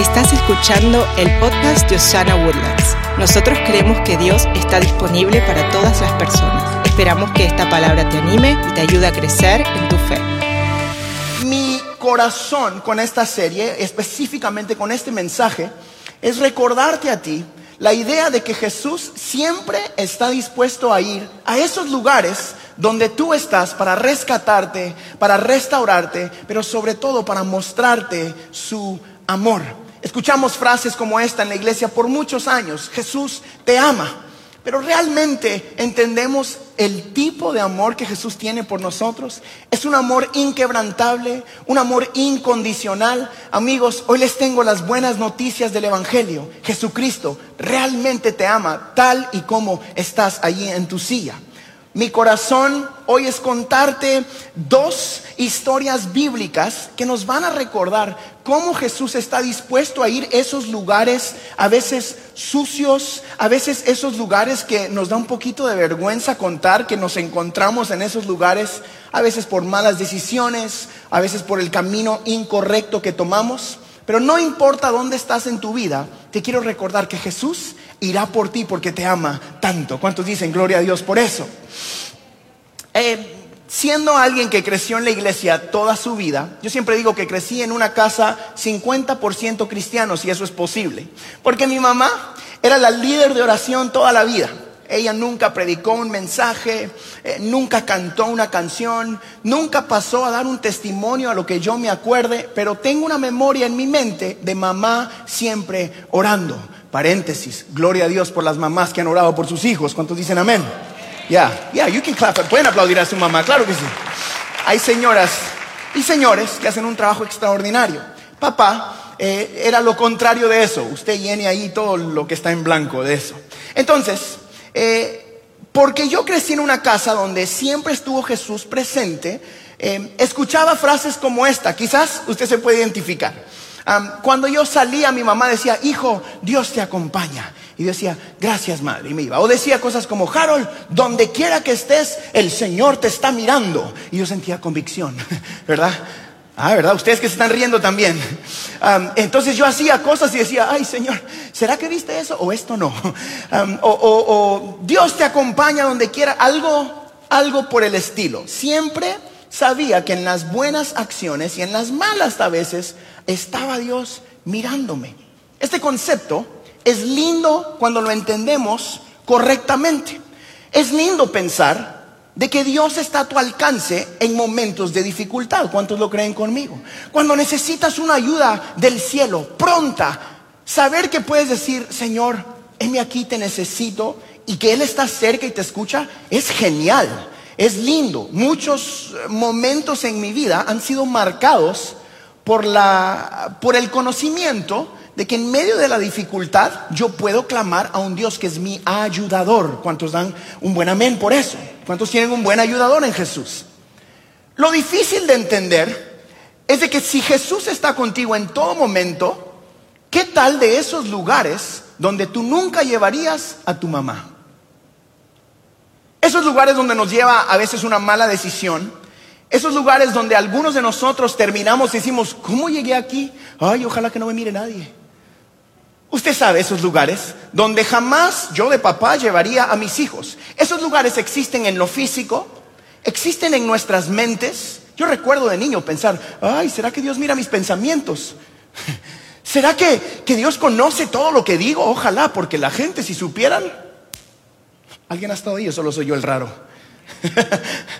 Estás escuchando el podcast de Osana Woodlands. Nosotros creemos que Dios está disponible para todas las personas. Esperamos que esta palabra te anime y te ayude a crecer en tu fe. Mi corazón con esta serie, específicamente con este mensaje, es recordarte a ti la idea de que Jesús siempre está dispuesto a ir a esos lugares donde tú estás para rescatarte, para restaurarte, pero sobre todo para mostrarte su amor. Escuchamos frases como esta en la iglesia por muchos años. Jesús te ama. Pero realmente entendemos el tipo de amor que Jesús tiene por nosotros. Es un amor inquebrantable, un amor incondicional. Amigos, hoy les tengo las buenas noticias del Evangelio. Jesucristo realmente te ama tal y como estás allí en tu silla. Mi corazón hoy es contarte dos historias bíblicas que nos van a recordar cómo Jesús está dispuesto a ir a esos lugares, a veces sucios, a veces esos lugares que nos da un poquito de vergüenza contar que nos encontramos en esos lugares, a veces por malas decisiones, a veces por el camino incorrecto que tomamos. Pero no importa dónde estás en tu vida, te quiero recordar que Jesús irá por ti porque te ama tanto. ¿Cuántos dicen gloria a Dios por eso? Eh, siendo alguien que creció en la iglesia toda su vida, yo siempre digo que crecí en una casa 50% cristiano, si eso es posible. Porque mi mamá era la líder de oración toda la vida. Ella nunca predicó un mensaje, eh, nunca cantó una canción, nunca pasó a dar un testimonio a lo que yo me acuerde, pero tengo una memoria en mi mente de mamá siempre orando. Paréntesis, gloria a Dios por las mamás que han orado por sus hijos. ¿Cuántos dicen amén? Ya, ya, you can clap. Pueden aplaudir a su mamá, claro que sí. Hay señoras y señores que hacen un trabajo extraordinario. Papá eh, era lo contrario de eso. Usted llene ahí todo lo que está en blanco de eso. Entonces, eh, porque yo crecí en una casa donde siempre estuvo Jesús presente, eh, escuchaba frases como esta. Quizás usted se puede identificar. Cuando yo salía, mi mamá decía, hijo, Dios te acompaña. Y decía, gracias madre, y me iba. O decía cosas como, Harold, donde quiera que estés, el Señor te está mirando. Y yo sentía convicción, ¿verdad? Ah, ¿verdad? Ustedes que se están riendo también. entonces yo hacía cosas y decía, ay Señor, ¿será que viste eso o esto no? o, o Dios te acompaña donde quiera, algo, algo por el estilo. Siempre sabía que en las buenas acciones y en las malas a veces estaba Dios mirándome. Este concepto es lindo cuando lo entendemos correctamente. Es lindo pensar de que Dios está a tu alcance en momentos de dificultad. ¿Cuántos lo creen conmigo? Cuando necesitas una ayuda del cielo, pronta, saber que puedes decir, Señor, heme aquí, te necesito, y que Él está cerca y te escucha, es genial, es lindo. Muchos momentos en mi vida han sido marcados por, la, por el conocimiento de que en medio de la dificultad yo puedo clamar a un Dios que es mi ayudador. ¿Cuántos dan un buen amén por eso? ¿Cuántos tienen un buen ayudador en Jesús? Lo difícil de entender es de que si Jesús está contigo en todo momento, ¿qué tal de esos lugares donde tú nunca llevarías a tu mamá? Esos lugares donde nos lleva a veces una mala decisión, esos lugares donde algunos de nosotros terminamos y decimos, ¿cómo llegué aquí? Ay, ojalá que no me mire nadie. Usted sabe esos lugares donde jamás yo de papá llevaría a mis hijos. Esos lugares existen en lo físico, existen en nuestras mentes. Yo recuerdo de niño pensar, ay, ¿será que Dios mira mis pensamientos? ¿Será que, que Dios conoce todo lo que digo? Ojalá, porque la gente si supieran... ¿Alguien ha estado ahí o solo soy yo el raro?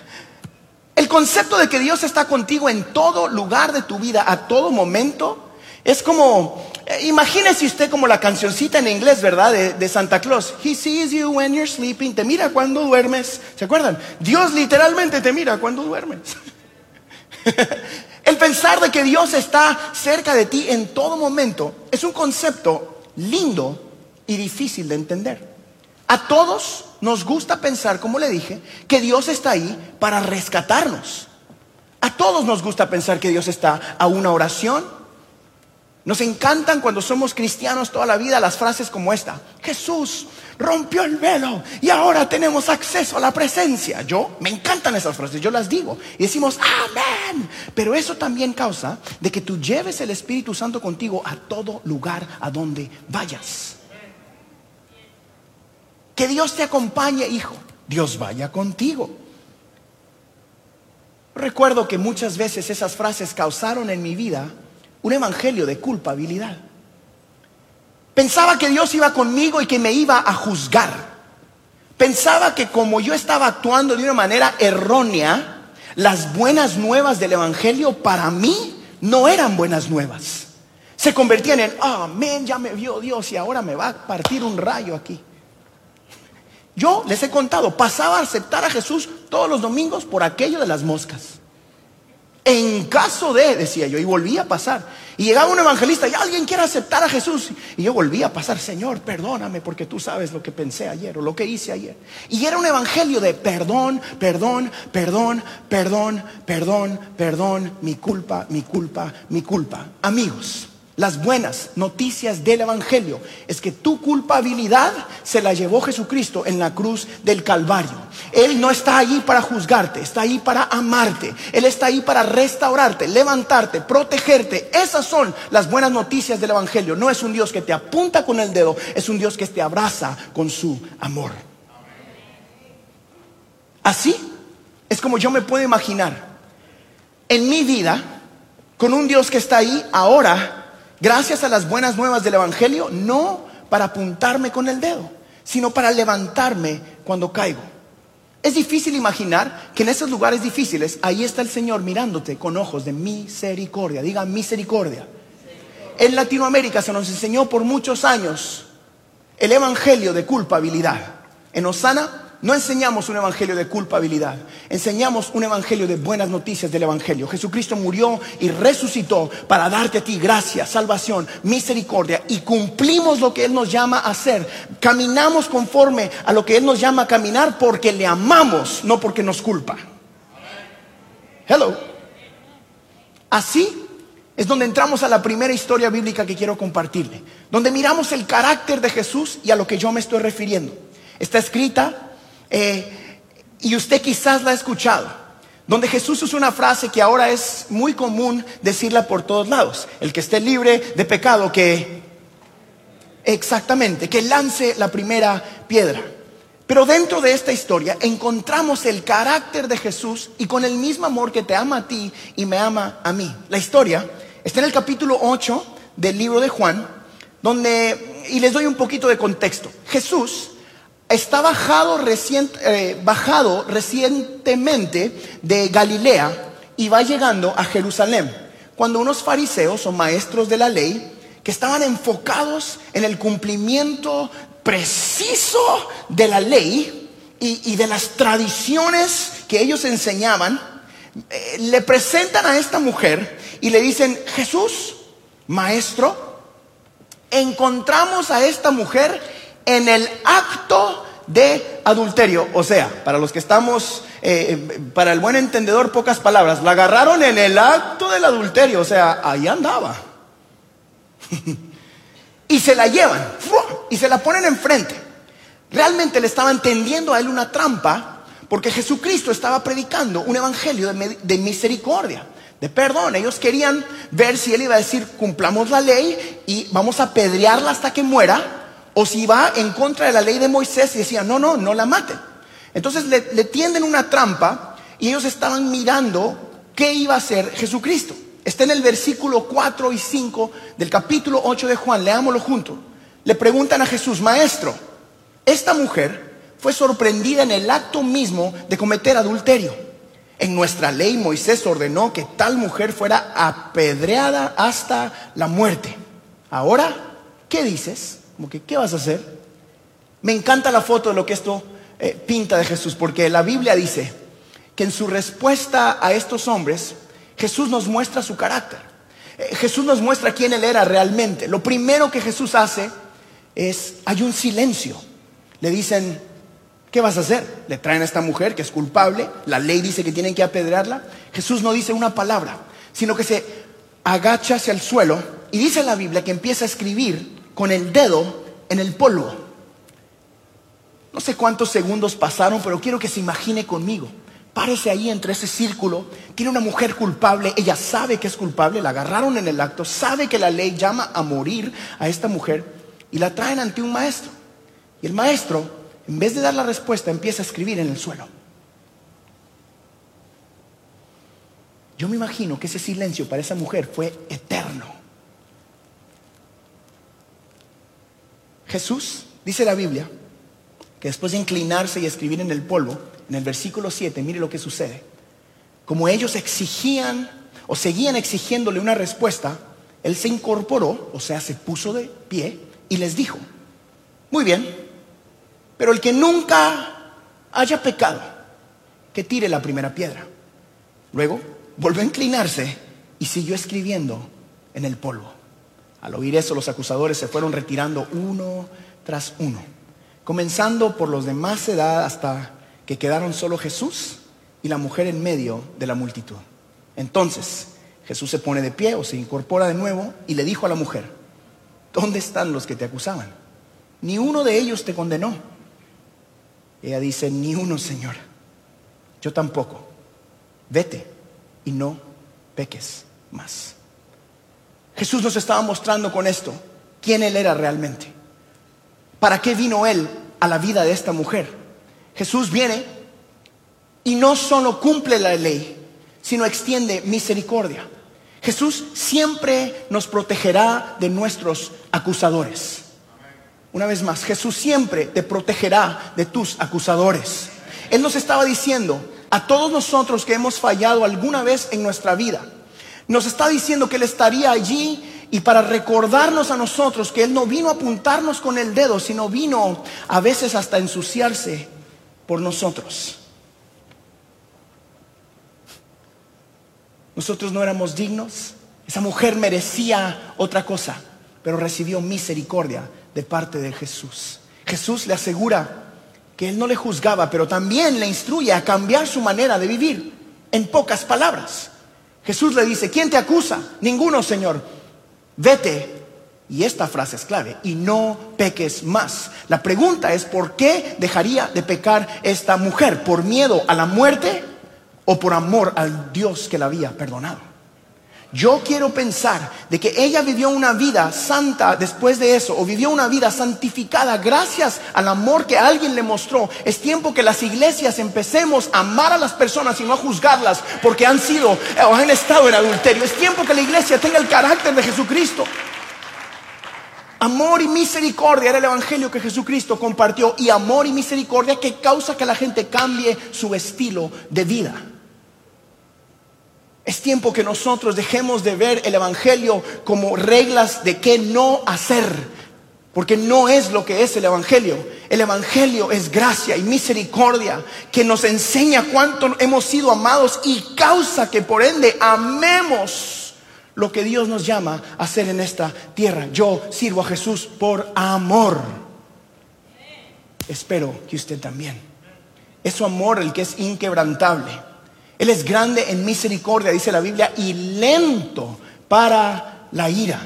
concepto de que Dios está contigo en todo lugar de tu vida, a todo momento, es como, eh, imagínese usted como la cancioncita en inglés, ¿verdad? De, Santa Claus. He sees you when you're sleeping. Te mira cuando duermes. ¿Se acuerdan? Dios literalmente te mira cuando duermes. El pensar de que Dios está cerca de ti en todo momento es un concepto lindo y difícil de entender. A todos nos gusta pensar, como le dije, que Dios está ahí para rescatarnos. A todos nos gusta pensar que Dios está a una oración Nos encantan cuando somos cristianos toda la vida las frases como esta. Jesús rompió el velo y ahora tenemos acceso a la presencia. Yo, me encantan esas frases, yo las digo y decimos, amén. Pero eso también causa de que tú lleves el Espíritu Santo contigo a todo lugar a donde vayas. Que Dios te acompañe, hijo. Dios vaya contigo. Recuerdo que muchas veces esas frases causaron en mi vida un evangelio de culpabilidad. Pensaba que Dios iba conmigo y que me iba a juzgar. Pensaba que como yo estaba actuando de una manera errónea, las buenas nuevas del Evangelio para mí no eran buenas nuevas. Se convertían en, amén, ya me vio Dios y ahora me va a partir un rayo aquí. Yo les he contado, pasaba a aceptar a Jesús todos los domingos por aquello de las moscas. En caso de, decía yo, y volvía a pasar. Y llegaba un evangelista y alguien quiere aceptar a Jesús. Y yo volvía a pasar, Señor, perdóname porque tú sabes lo que pensé ayer o lo que hice ayer. Y era un evangelio de perdón, perdón, perdón, perdón, perdón, perdón, mi culpa, mi culpa, mi culpa. Amigos, las buenas noticias del Evangelio es que tu culpabilidad se la llevó Jesucristo en la cruz del Calvario. Él no está allí para juzgarte, está ahí para amarte. Él está ahí para restaurarte, levantarte, protegerte. Esas son las buenas noticias del Evangelio. No es un Dios que te apunta con el dedo, es un Dios que te abraza con su amor. Así es como yo me puedo imaginar en mi vida con un Dios que está ahí ahora gracias a las buenas nuevas del Evangelio, no para apuntarme con el dedo, sino para levantarme cuando caigo. Es difícil imaginar que en esos lugares difíciles, ahí está el Señor mirándote con ojos de misericordia. Diga misericordia. En Latinoamérica se nos enseñó por muchos años el Evangelio de culpabilidad. En Osana no enseñamos un evangelio de culpabilidad, enseñamos un evangelio de buenas noticias del evangelio. Jesucristo murió y resucitó para darte a ti gracia, salvación, misericordia y cumplimos lo que Él nos llama a hacer. Caminamos conforme a lo que Él nos llama a caminar porque le amamos, no porque nos culpa. Hello. Así es donde entramos a la primera historia bíblica que quiero compartirle, donde miramos el carácter de Jesús y a lo que yo me estoy refiriendo. Está escrita eh, y usted quizás la ha escuchado, donde Jesús usa una frase que ahora es muy común decirla por todos lados. El que esté libre de pecado, que exactamente, que lance la primera piedra. Pero dentro de esta historia encontramos el carácter de Jesús y con el mismo amor que te ama a ti y me ama a mí. La historia está en el capítulo 8 del libro de Juan, donde, y les doy un poquito de contexto, Jesús está bajado, eh, bajado recientemente de Galilea y va llegando a Jerusalén. Cuando unos fariseos o maestros de la ley que estaban enfocados en el cumplimiento preciso de la ley y, de las tradiciones que ellos enseñaban, eh, le presentan a esta mujer y le dicen, Jesús, maestro, encontramos a esta mujer en el acto de adulterio. O sea, para los que estamos, eh, para el buen entendedor, pocas palabras, la agarraron en el acto del adulterio, o sea, ahí andaba. y se la llevan y se la ponen enfrente. Realmente le estaban tendiendo a él una trampa porque Jesucristo estaba predicando un evangelio de, de misericordia de perdón. Ellos querían ver si él iba a decir, cumplamos la ley y vamos a pedrearla hasta que muera, o si va en contra de la ley de Moisés y decía, no, no, no la maten. Entonces le, tienden una trampa y ellos estaban mirando qué iba a hacer Jesucristo. Está en el versículo 4 y 5 del capítulo 8 de Juan, leámoslo juntos. Le preguntan a Jesús, maestro, esta mujer fue sorprendida en el acto mismo de cometer adulterio. En nuestra ley Moisés ordenó que tal mujer fuera apedreada hasta la muerte. Ahora, ¿qué dices? ¿Qué vas a hacer? Me encanta la foto de lo que esto eh, pinta de Jesús, porque la Biblia dice que en su respuesta a estos hombres, Jesús nos muestra su carácter. Eh, Jesús nos muestra quién Él era realmente. Lo primero que Jesús hace es, hay un silencio. Le dicen, ¿qué vas a hacer? Le traen a esta mujer que es culpable, la ley dice que tienen que apedrearla. Jesús no dice una palabra, sino que se agacha hacia el suelo y dice la Biblia que empieza a escribir con el dedo en el polvo. No sé cuántos segundos pasaron, pero quiero que se imagine conmigo. Párese ahí entre ese círculo. Tiene una mujer culpable. Ella sabe que es culpable. La agarraron en el acto. Sabe que la ley llama a morir a esta mujer. Y la traen ante un maestro. Y el maestro, en vez de dar la respuesta, empieza a escribir en el suelo. Yo me imagino que ese silencio para esa mujer fue eterno. Jesús, dice la Biblia, que después de inclinarse y escribir en el polvo, en el versículo 7, mire lo que sucede. Como ellos exigían o seguían exigiéndole una respuesta, él se incorporó, o sea, se puso de pie y les dijo, muy bien, pero el que nunca haya pecado, que tire la primera piedra. Luego volvió a inclinarse y siguió escribiendo en el polvo. Al oír eso, los acusadores se fueron retirando uno tras uno comenzando por los de más edad hasta que quedaron solo Jesús y la mujer en medio de la multitud. Entonces Jesús se pone de pie o se incorpora de nuevo y le dijo a la mujer, ¿dónde están los que te acusaban? Ni uno de ellos te condenó. Ella dice, ni uno, Señor. Yo tampoco. Vete y no peques más. Jesús nos estaba mostrando con esto quién Él era realmente. ¿Para qué vino Él a la vida de esta mujer? Jesús viene y no solo cumple la ley, sino extiende misericordia. Jesús siempre nos protegerá de nuestros acusadores. Una vez más, Jesús siempre te protegerá de tus acusadores. Él nos estaba diciendo a todos nosotros que hemos fallado alguna vez en nuestra vida, nos está diciendo que Él estaría allí y para recordarnos a nosotros que Él no vino a apuntarnos con el dedo, sino vino a veces hasta ensuciarse por nosotros. Nosotros no éramos dignos. Esa mujer merecía otra cosa, pero recibió misericordia de parte de Jesús. Jesús le asegura que Él no le juzgaba, pero también le instruye a cambiar su manera de vivir. En pocas palabras, Jesús le dice, ¿quién te acusa? Ninguno, Señor vete. Y esta frase es clave, y no peques más. La pregunta es, ¿por qué dejaría de pecar esta mujer? ¿Por miedo a la muerte o por amor al Dios que la había perdonado? Yo quiero pensar de que ella vivió una vida santa después de eso, o vivió una vida santificada gracias al amor que alguien le mostró. Es tiempo que las iglesias empecemos a amar a las personas y no a juzgarlas porque han sido o han estado en adulterio. Es tiempo que la iglesia tenga el carácter de Jesucristo. Amor y misericordia era el evangelio que Jesucristo compartió y amor y misericordia que causa que la gente cambie su estilo de vida. Es tiempo que nosotros dejemos de ver el Evangelio como reglas de qué no hacer, porque no es lo que es el Evangelio. El Evangelio es gracia y misericordia que nos enseña cuánto hemos sido amados y causa que por ende amemos lo que Dios nos llama a hacer en esta tierra. Yo sirvo a Jesús por amor. Espero que usted también. Es su amor el que es inquebrantable. Él es grande en misericordia, dice la Biblia, y lento para la ira.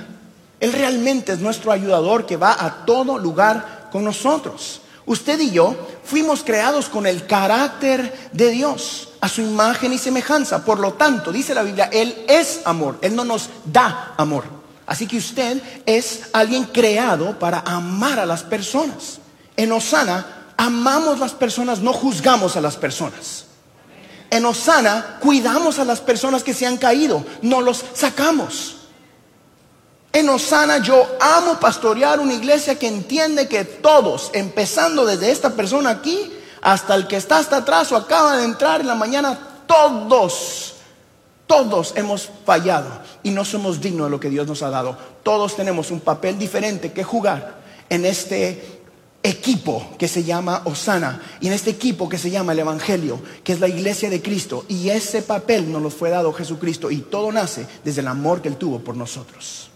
Él realmente es nuestro ayudador que va a todo lugar con nosotros. Usted y yo fuimos creados con el carácter de Dios, a su imagen y semejanza. Por lo tanto, dice la Biblia, Él es amor, Él no nos da amor. Así que usted es alguien creado para amar a las personas. En Osana, amamos las personas, no juzgamos a las personas. En Osana cuidamos a las personas que se han caído, no los sacamos. En Osana yo amo pastorear una iglesia que entiende que todos, empezando desde esta persona aquí hasta el que está hasta atrás o acaba de entrar en la mañana, todos, todos hemos fallado y no somos dignos de lo que Dios nos ha dado. Todos tenemos un papel diferente que jugar en este equipo que se llama Osana y en este equipo que se llama el Evangelio, que es la iglesia de Cristo. Y ese papel nos lo fue dado Jesucristo y todo nace desde el amor que Él tuvo por nosotros.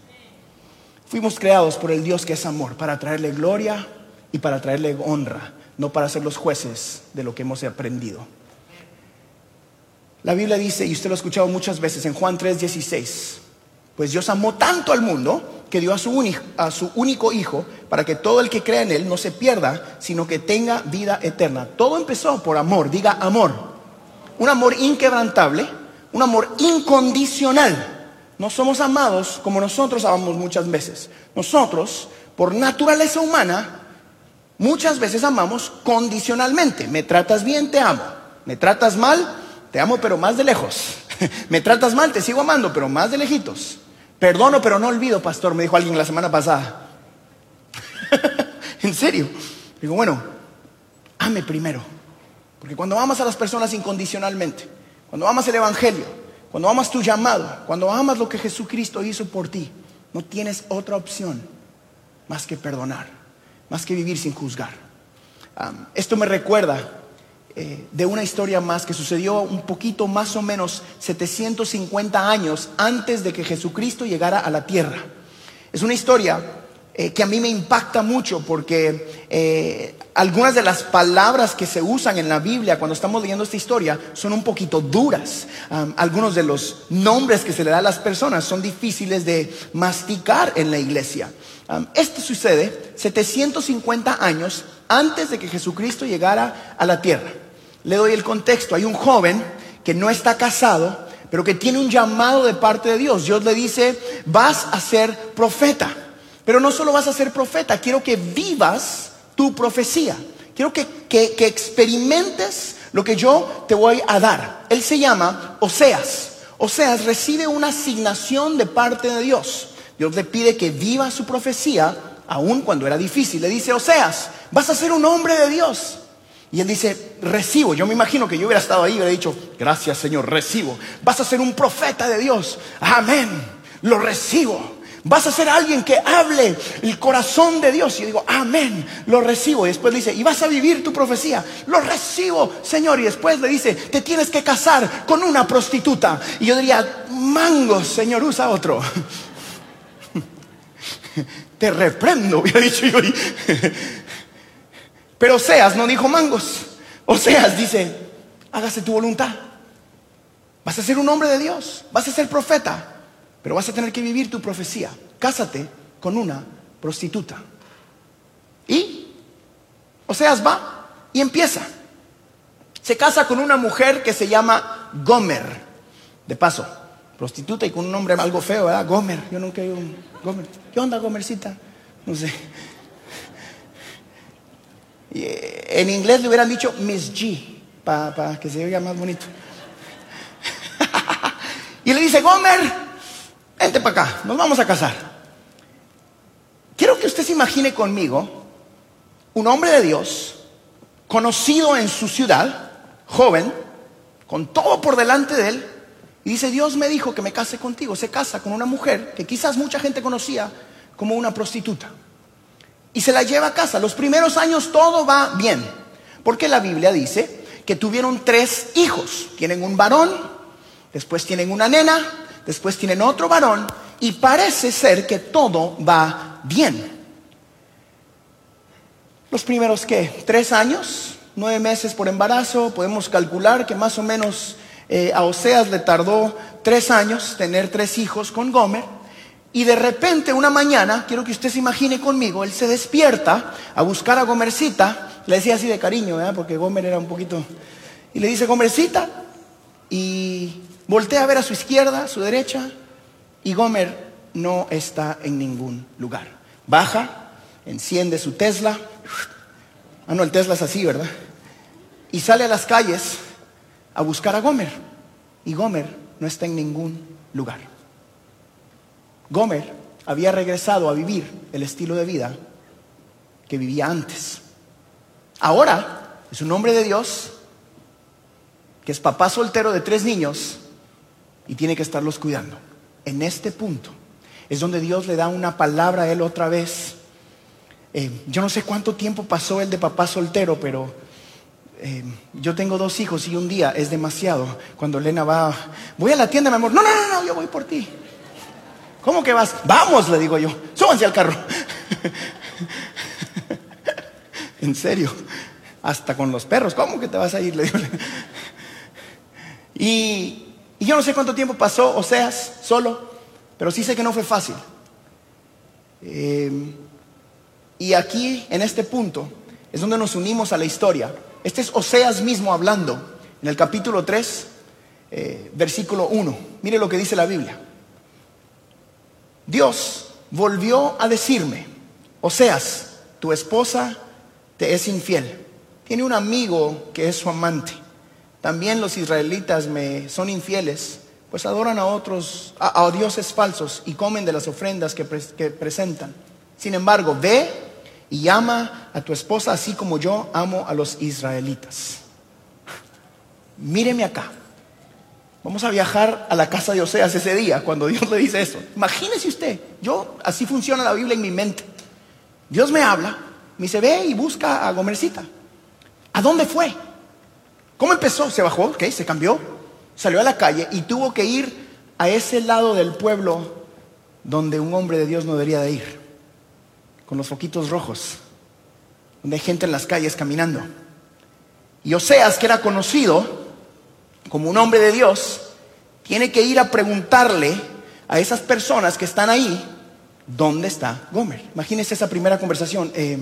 Fuimos creados por el Dios que es amor, para traerle gloria y para traerle honra, no para ser los jueces de lo que hemos aprendido. La Biblia dice, y usted lo ha escuchado muchas veces en Juan 3:16, Pues Dios amó tanto al mundo que dio a su, único hijo para que todo el que crea en él no se pierda, sino que tenga vida eterna. Todo empezó por amor, diga amor. Un amor inquebrantable, un amor incondicional. No somos amados como nosotros amamos muchas veces. Nosotros, por naturaleza humana, muchas veces amamos condicionalmente. Me tratas bien, te amo. Me tratas mal, te amo, pero más de lejos. Me tratas mal, te sigo amando, pero más de lejitos. Perdono, pero no olvido, pastor, me dijo alguien la semana pasada. en serio. Digo, bueno, ame primero. Porque cuando amas a las personas incondicionalmente, cuando amas el Evangelio, cuando amas tu llamado, cuando amas lo que Jesucristo hizo por ti, no tienes otra opción más que perdonar, más que vivir sin juzgar. esto me recuerda eh, de una historia más que sucedió un poquito más o menos 750 años antes de que Jesucristo llegara a la tierra. Es una historia eh, que a mí me impacta mucho porque eh, algunas de las palabras que se usan en la Biblia cuando estamos leyendo esta historia son un poquito duras. algunos de los nombres que se le da a las personas son difíciles de masticar en la iglesia. Esto sucede 750 años antes de que Jesucristo llegara a la tierra. Le doy el contexto. Hay un joven que no está casado, pero que tiene un llamado de parte de Dios. Dios le dice, vas a ser profeta. Pero no solo vas a ser profeta, quiero que vivas tu profecía. Quiero que, experimentes lo que yo te voy a dar. Él se llama Oseas. Oseas recibe una asignación de parte de Dios. Dios le pide que viva su profecía, aun cuando era difícil. Le dice, Oseas, vas a ser un hombre de Dios. Y él dice, recibo. Yo me imagino que yo hubiera estado ahí y hubiera dicho, gracias Señor, recibo. Vas a ser un profeta de Dios. Amén. Lo recibo. Vas a ser alguien que hable el corazón de Dios. Y yo digo, amén, lo recibo. Y después le dice, y vas a vivir tu profecía. Lo recibo, Señor. Y después le dice, te tienes que casar con una prostituta. Y yo diría, mangos, Señor, usa otro. Te reprendo, hubiera dicho yo. Pero Oseas no dijo mangos. Oseas dice, hágase tu voluntad. Vas a ser un hombre de Dios. Vas a ser profeta. Pero vas a tener que vivir tu profecía. Cásate con una prostituta. Y Oseas va y empieza. Se casa con una mujer que se llama Gomer. De paso, prostituta y con un nombre algo feo, ¿verdad? Gomer. Yo nunca he un Gomer. ¿Qué onda, Gomercita? No sé. Eh, en inglés le hubieran dicho Miss G, para que se oiga más bonito. y le dice, Gomer, Vente para acá, nos vamos a casar. Quiero que usted se imagine conmigo un hombre de Dios, conocido en su ciudad, joven, con todo por delante de él, y dice, Dios me dijo que me case contigo. Se casa con una mujer que quizás mucha gente conocía como una prostituta. Y se la lleva a casa. Los primeros años todo va bien, porque la Biblia dice que tuvieron tres hijos. Tienen un varón, después tienen una nena después tienen otro varón y parece ser que todo va bien. Los primeros, ¿qué? ¿Tres años? ¿Nueve meses por embarazo? Podemos calcular que más o menos eh, a Oseas le tardó tres años tener tres hijos con Gomer. Y de repente, una mañana, quiero que usted se imagine conmigo, él se despierta a buscar a Gomercita, le decía así de cariño, porque Gomer era un poquito... Y le dice, Gomercita, y Voltea a ver a su izquierda, a su derecha, y Gomer no está en ningún lugar. Baja, enciende su Tesla. Ah, no, el Tesla es así, ¿verdad? Y sale a las calles a buscar a Gomer. Y Gomer no está en ningún lugar. Gomer había regresado a vivir el estilo de vida que vivía antes. Ahora es un hombre de Dios que es papá soltero de tres niños y tiene que estarlos cuidando. En este punto es donde Dios le da una palabra a él otra vez. Eh, yo no sé cuánto tiempo pasó él de papá soltero, pero eh, yo tengo dos hijos y un día es demasiado. Cuando Elena va, voy a la tienda, mi amor, no, no, no, no, yo voy por ti. ¿Cómo que vas? Vamos, le digo yo, súbanse al carro. en serio, hasta con los perros, ¿cómo que te vas a ir? Le digo. y yo no sé cuánto tiempo pasó Oseas solo, pero sí sé que no fue fácil. Eh, y aquí, en este punto, es donde nos unimos a la historia. Este es Oseas mismo hablando, en el capítulo 3, eh, versículo 1. Mire lo que dice la Biblia. Dios volvió a decirme, Oseas, tu esposa te es infiel. Tiene un amigo que es su amante. También los israelitas me son infieles, pues adoran a otros, a, dioses falsos y comen de las ofrendas que, que presentan. Sin embargo, ve y ama a tu esposa así como yo amo a los israelitas. Míreme acá. Vamos a viajar a la casa de Oseas ese día, cuando Dios le dice eso. Imagínese usted, yo, así funciona la Biblia en mi mente. Dios me habla, me dice, ve y busca a Gomercita. ¿A dónde fue? ¿Cómo empezó? Se bajó, ok, se cambió, salió a la calle y tuvo que ir a ese lado del pueblo donde un hombre de Dios no debería de ir, con los foquitos rojos, donde hay gente en las calles caminando. Y Oseas, que era conocido como un hombre de Dios, tiene que ir a preguntarle a esas personas que están ahí, ¿dónde está Gomer? Imagínense esa primera conversación. Eh,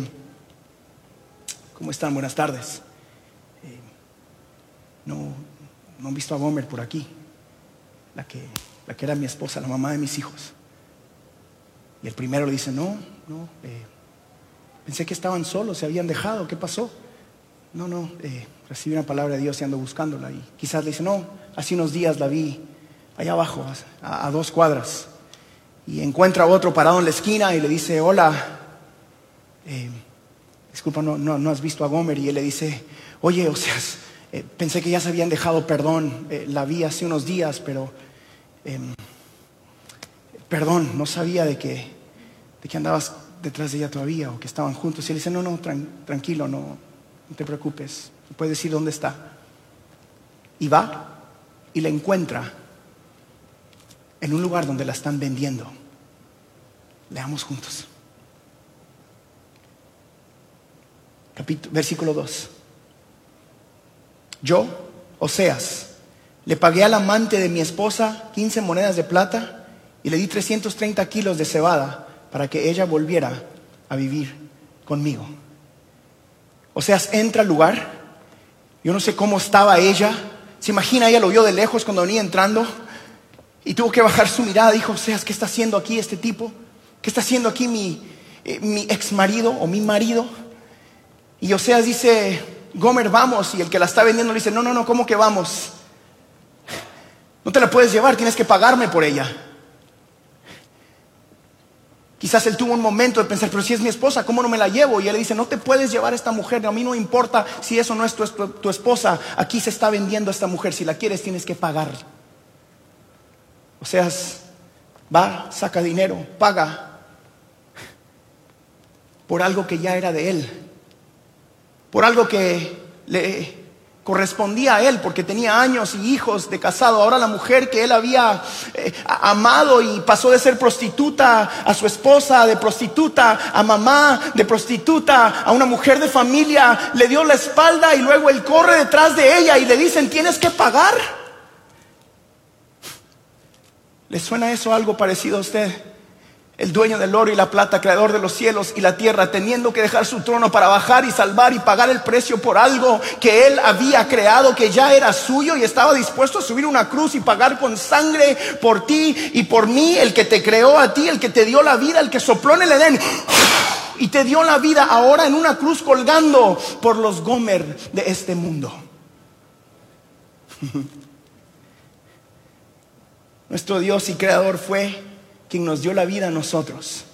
¿Cómo están? Buenas tardes. Eh, no, no han visto a Gomer por aquí, la que, la que era mi esposa, la mamá de mis hijos. Y el primero le dice, no, no, eh, pensé que estaban solos, se habían dejado, ¿qué pasó? No, no, eh, recibí una palabra de Dios y ando buscándola. Y quizás le dice, no, hace unos días la vi allá abajo, a, dos cuadras. Y encuentra a otro parado en la esquina y le dice, hola, eh, disculpa, no, no, has visto a Gomer. Y él le dice, oye, o sea, eh, pensé que ya se habían dejado perdón, la vi hace unos días, pero em, perdón, no sabía de que, de que andabas detrás de ella todavía o que estaban juntos. Y él dice, no, no, tranquilo, no, no te preocupes, puedes decir dónde está. Y va y la encuentra en un lugar donde la están vendiendo. Leamos juntos. versículo 2. Yo, Oseas, le pagué al amante de mi esposa 15 monedas de plata y le di 330 kilos de cebada para que ella volviera a vivir conmigo. Oseas entra al lugar, yo no sé cómo estaba ella, se imagina, ella lo vio de lejos cuando venía entrando y tuvo que bajar su mirada, dijo, Oseas, ¿qué está haciendo aquí este tipo? ¿Qué está haciendo aquí mi, eh, mi ex marido o mi marido? Y Oseas dice, Gomer, vamos. Y el que la está vendiendo le dice, no, no, no, ¿cómo que vamos? No te la puedes llevar, tienes que pagarme por ella. Quizás él tuvo un momento de pensar, pero si es mi esposa, ¿cómo no me la llevo? Y él le dice, no te puedes llevar a esta mujer, a mí no importa si eso no es tu, tu esposa, aquí se está vendiendo a esta mujer, si la quieres tienes que pagar. O sea, va, saca dinero, paga por algo que ya era de él por algo que le correspondía a él porque tenía años y hijos de casado. Ahora la mujer que él había eh, amado y pasó de ser prostituta a su esposa, de prostituta a mamá, de prostituta a una mujer de familia, le dio la espalda y luego él corre detrás de ella y le dicen, tienes que pagar. ¿Le suena eso algo parecido a usted? El dueño del oro y la plata, creador de los cielos y la tierra, teniendo que dejar su trono para bajar y salvar y pagar el precio por algo que él había creado, que ya era suyo y estaba dispuesto a subir una cruz y pagar con sangre por ti y por mí, el que te creó a ti, el que te dio la vida, el que sopló en el Edén y te dio la vida ahora en una cruz colgando por los Gomer de este mundo. Nuestro Dios y creador fue quien nos dio la vida a nosotros.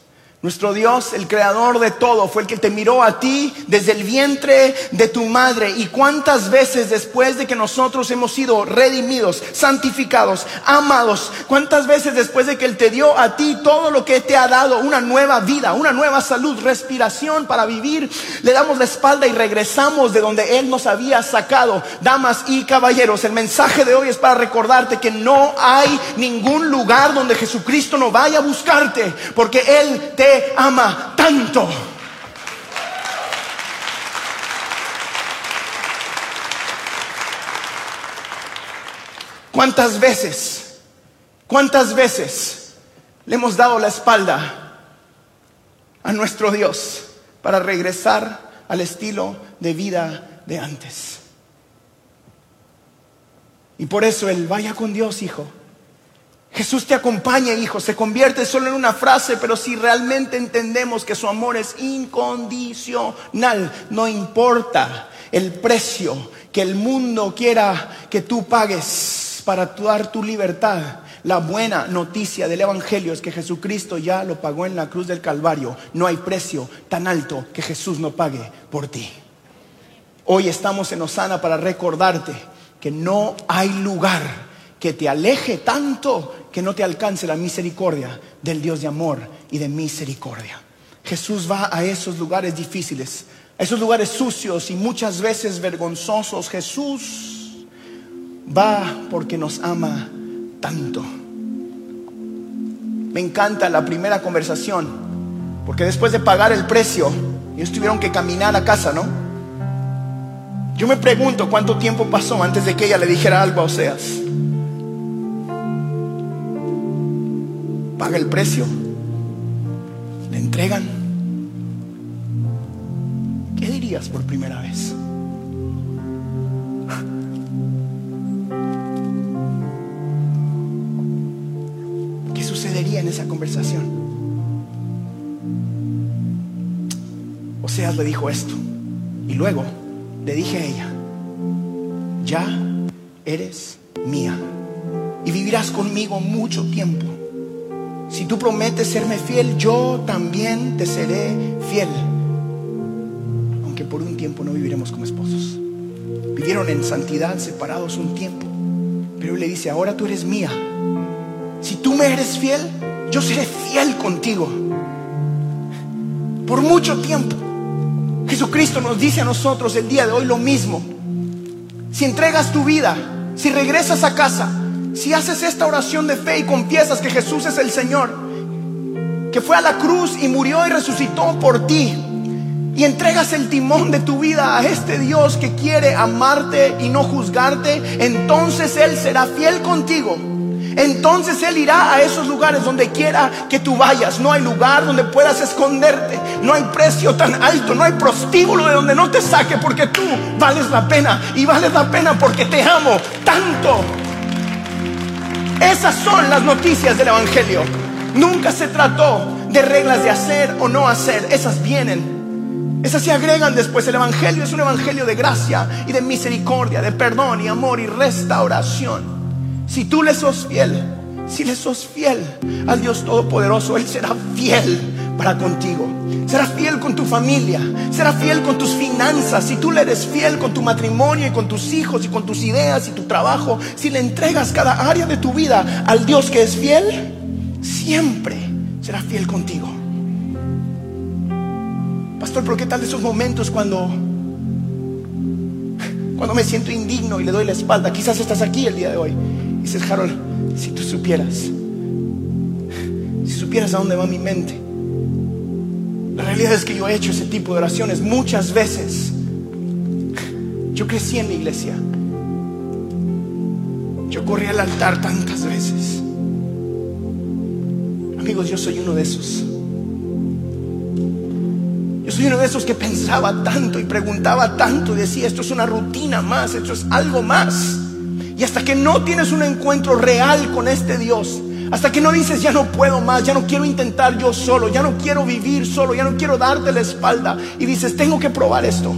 Nuestro Dios, el creador de todo, fue el que te miró a ti desde el vientre de tu madre. Y cuántas veces después de que nosotros hemos sido redimidos, santificados, amados, cuántas veces después de que Él te dio a ti todo lo que te ha dado, una nueva vida, una nueva salud, respiración para vivir, le damos la espalda y regresamos de donde Él nos había sacado. Damas y caballeros, el mensaje de hoy es para recordarte que no hay ningún lugar donde Jesucristo no vaya a buscarte, porque Él te ama tanto. ¿Cuántas veces, cuántas veces Le hemos dado la espalda a nuestro Dios para regresar al estilo de vida de antes. Y por eso el vaya con Dios, hijo. Jesús te acompaña, hijo. Se convierte solo en una frase, pero si realmente entendemos que su amor es incondicional, no importa el precio que el mundo quiera que tú pagues para dar tu libertad. La buena noticia del Evangelio es que Jesucristo ya lo pagó en la cruz del Calvario. No hay precio tan alto que Jesús no pague por ti. Hoy estamos en Osana para recordarte que no hay lugar que te aleje tanto que no te alcance la misericordia del Dios de amor y de misericordia. Jesús va a esos lugares difíciles, a esos lugares sucios y muchas veces vergonzosos. Jesús va porque nos ama tanto. Me encanta la primera conversación, porque después de pagar el precio, ellos tuvieron que caminar a casa, ¿no? Yo me pregunto cuánto tiempo pasó antes de que ella le dijera algo a Oseas. Paga el precio. Le entregan. ¿Qué dirías por primera vez? ¿Qué sucedería en esa conversación? Oseas le dijo esto. Y luego le dije a ella, ya eres mía y vivirás conmigo mucho tiempo. Si tú prometes serme fiel, yo también te seré fiel. Aunque por un tiempo no viviremos como esposos. Vivieron en santidad separados un tiempo. Pero él le dice, ahora tú eres mía. Si tú me eres fiel, yo seré fiel contigo. Por mucho tiempo. Jesucristo nos dice a nosotros el día de hoy lo mismo. Si entregas tu vida, si regresas a casa, si haces esta oración de fe y confiesas que Jesús es el Señor, que fue a la cruz y murió y resucitó por ti, y entregas el timón de tu vida a este Dios que quiere amarte y no juzgarte, entonces Él será fiel contigo entonces Él irá a esos lugares donde quiera que tú vayas. No hay lugar donde puedas esconderte. No hay precio tan alto. No hay prostíbulo de donde no te saque porque tú vales la pena. Y vales la pena porque te amo tanto. Esas son las noticias del Evangelio. Nunca se trató de reglas de hacer o no hacer. Esas vienen. Esas se agregan después. El Evangelio es un Evangelio de gracia y de misericordia, de perdón y amor y restauración. Si tú le sos fiel, si le sos fiel al Dios Todopoderoso, Él será fiel para contigo. Será fiel con tu familia, será fiel con tus finanzas. Si tú le eres fiel con tu matrimonio y con tus hijos y con tus ideas y tu trabajo, si le entregas cada área de tu vida al Dios que es fiel, siempre será fiel contigo. Pastor, ¿pero qué tal de esos momentos cuando cuando me siento indigno y le doy la espalda? Quizás estás aquí el día de hoy Dices, Harold, si tú supieras, si supieras a dónde va mi mente. La realidad es que yo he hecho ese tipo de oraciones muchas veces. Yo crecí en la iglesia. Yo corrí al altar tantas veces. Amigos, yo soy uno de esos. Yo soy uno de esos que pensaba tanto y preguntaba tanto y decía, esto es una rutina más, esto es algo más. Y hasta que no tienes un encuentro real con este Dios, hasta que no dices, ya no puedo más, ya no quiero intentar yo solo, ya no quiero vivir solo, ya no quiero darte la espalda, y dices, tengo que probar esto.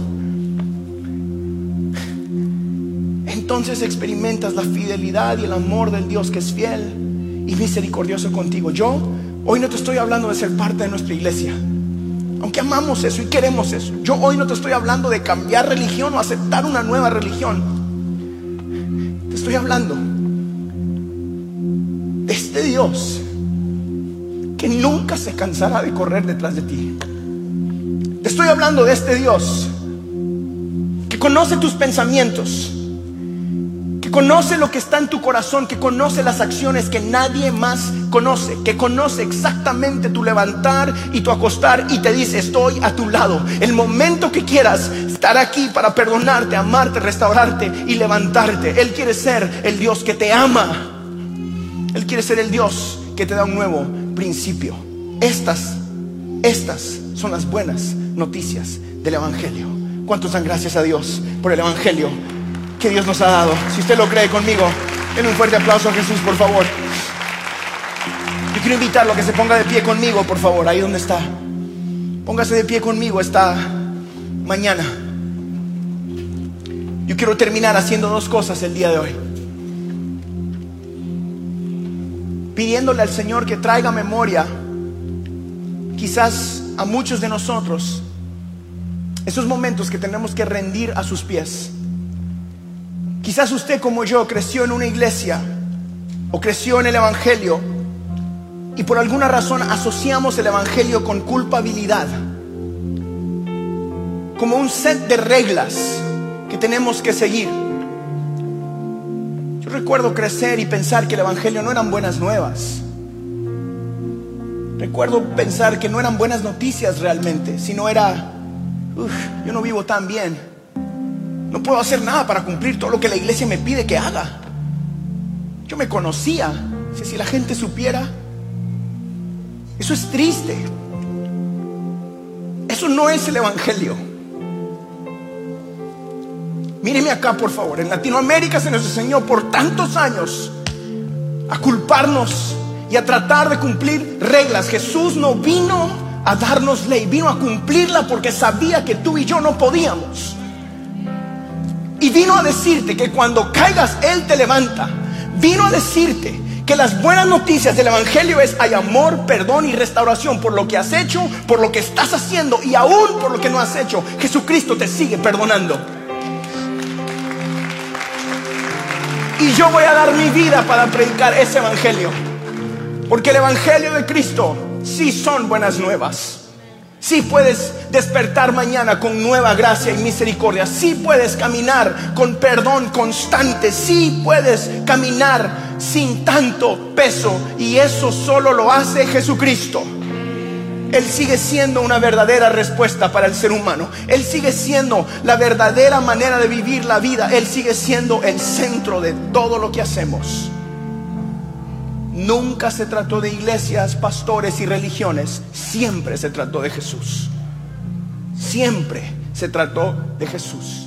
Entonces experimentas la fidelidad y el amor del Dios que es fiel y misericordioso contigo. Yo hoy no te estoy hablando de ser parte de nuestra iglesia. Aunque amamos eso y queremos eso. Yo hoy no te estoy hablando de cambiar religión o aceptar una nueva religión estoy hablando de Dios que nunca se cansará de correr detrás de ti. Te estoy hablando de este Dios que conoce tus pensamientos, que conoce lo que está en tu corazón, que conoce las acciones que nadie más conoce, que conoce exactamente tu levantar y tu acostar y te dice, estoy a tu lado. El momento que quieras estar aquí para perdonarte, amarte, restaurarte y levantarte. Él quiere ser el Dios que te ama. Él quiere ser el Dios que te da un nuevo principio. Estas, estas son las buenas noticias del Evangelio. ¿Cuántos dan gracias a Dios por el Evangelio que Dios nos ha dado? Si usted lo cree conmigo, den un fuerte aplauso a Jesús, por favor. Yo quiero invitarlo a que se ponga de pie conmigo, por favor, ahí donde está. Póngase de pie conmigo esta mañana. Yo quiero terminar haciendo dos cosas el día de hoy. Pidiéndole al Señor que traiga memoria, quizás a muchos de nosotros, esos momentos que tenemos que rendir a sus pies. Quizás usted como yo creció en una iglesia o creció en el Evangelio y por alguna razón asociamos el Evangelio con culpabilidad, como un set de reglas que tenemos que seguir. Yo recuerdo crecer y pensar que el Evangelio no eran buenas nuevas. Recuerdo pensar que no eran buenas noticias realmente, sino era, uff, yo no vivo tan bien. No puedo hacer nada para cumplir todo lo que la iglesia me pide que haga. Yo me conocía. Si, si la gente supiera, eso es triste. Eso no es el Evangelio. Míreme acá, por favor. En Latinoamérica se nos enseñó por tantos años a culparnos y a tratar de cumplir reglas. Jesús no vino a darnos ley, vino a cumplirla porque sabía que tú y yo no podíamos. Y vino a decirte que cuando caigas, Él te levanta. Vino a decirte que las buenas noticias del Evangelio es hay amor, perdón y restauración por lo que has hecho, por lo que estás haciendo y aún por lo que no has hecho. Jesucristo te sigue perdonando. Y yo voy a dar mi vida para predicar ese evangelio. Porque el evangelio de Cristo sí son buenas nuevas. Sí puedes despertar mañana con nueva gracia y misericordia. Sí puedes caminar con perdón constante. Sí puedes caminar sin tanto peso. Y eso solo lo hace Jesucristo. Él sigue siendo una verdadera respuesta para el ser humano. Él sigue siendo la verdadera manera de vivir la vida. Él sigue siendo el centro de todo lo que hacemos. Nunca se trató de iglesias, pastores y religiones. Siempre se trató de Jesús. Siempre se trató de Jesús.